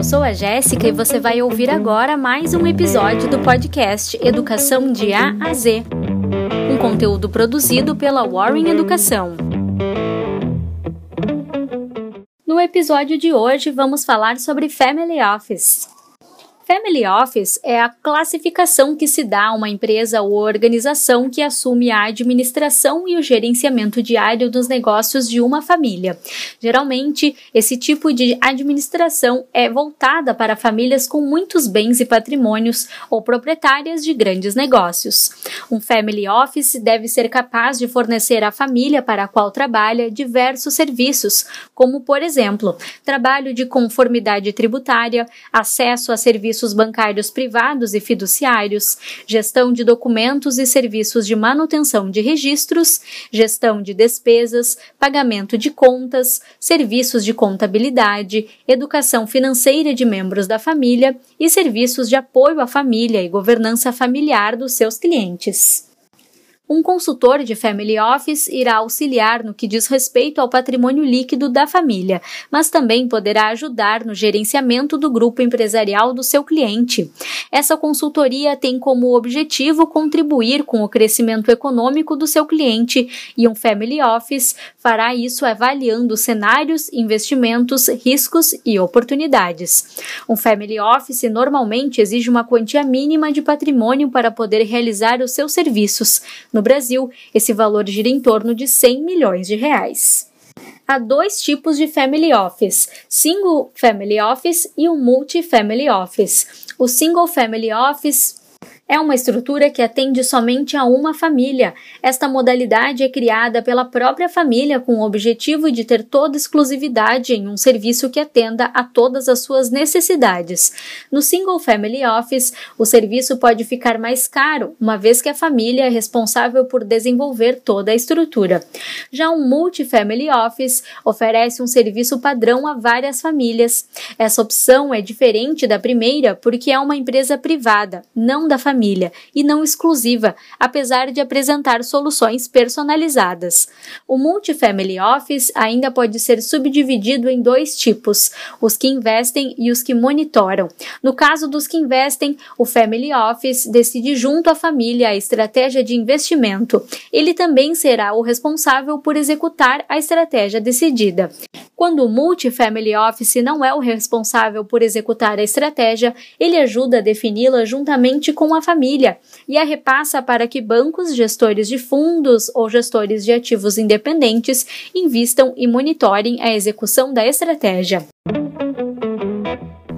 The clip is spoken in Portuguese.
Eu sou a Jéssica e você vai ouvir agora mais um episódio do podcast Educação de A a Z. Um conteúdo produzido pela Warren Educação. No episódio de hoje, vamos falar sobre Family Office. Family Office é a classificação que se dá a uma empresa ou organização que assume a administração e o gerenciamento diário dos negócios de uma família. Geralmente, esse tipo de administração é voltada para famílias com muitos bens e patrimônios ou proprietárias de grandes negócios. Um Family Office deve ser capaz de fornecer à família para a qual trabalha diversos serviços, como, por exemplo, trabalho de conformidade tributária, acesso a serviços serviços bancários privados e fiduciários, gestão de documentos e serviços de manutenção de registros, gestão de despesas, pagamento de contas, serviços de contabilidade, educação financeira de membros da família e serviços de apoio à família e governança familiar dos seus clientes. Um consultor de Family Office irá auxiliar no que diz respeito ao patrimônio líquido da família, mas também poderá ajudar no gerenciamento do grupo empresarial do seu cliente. Essa consultoria tem como objetivo contribuir com o crescimento econômico do seu cliente e um Family Office fará isso avaliando cenários, investimentos, riscos e oportunidades. Um Family Office normalmente exige uma quantia mínima de patrimônio para poder realizar os seus serviços. No no Brasil, esse valor gira em torno de 100 milhões de reais. Há dois tipos de Family Office: Single Family Office e o Multi-Family Office. O Single Family Office é uma estrutura que atende somente a uma família. Esta modalidade é criada pela própria família com o objetivo de ter toda exclusividade em um serviço que atenda a todas as suas necessidades. No Single Family Office, o serviço pode ficar mais caro, uma vez que a família é responsável por desenvolver toda a estrutura. Já um Multifamily Office oferece um serviço padrão a várias famílias. Essa opção é diferente da primeira porque é uma empresa privada, não da família família e não exclusiva, apesar de apresentar soluções personalizadas. O Multifamily Office ainda pode ser subdividido em dois tipos: os que investem e os que monitoram. No caso dos que investem, o Family Office decide junto à família a estratégia de investimento. Ele também será o responsável por executar a estratégia decidida. Quando o Multifamily Office não é o responsável por executar a estratégia, ele ajuda a defini-la juntamente com a família e a repassa para que bancos, gestores de fundos ou gestores de ativos independentes invistam e monitorem a execução da estratégia.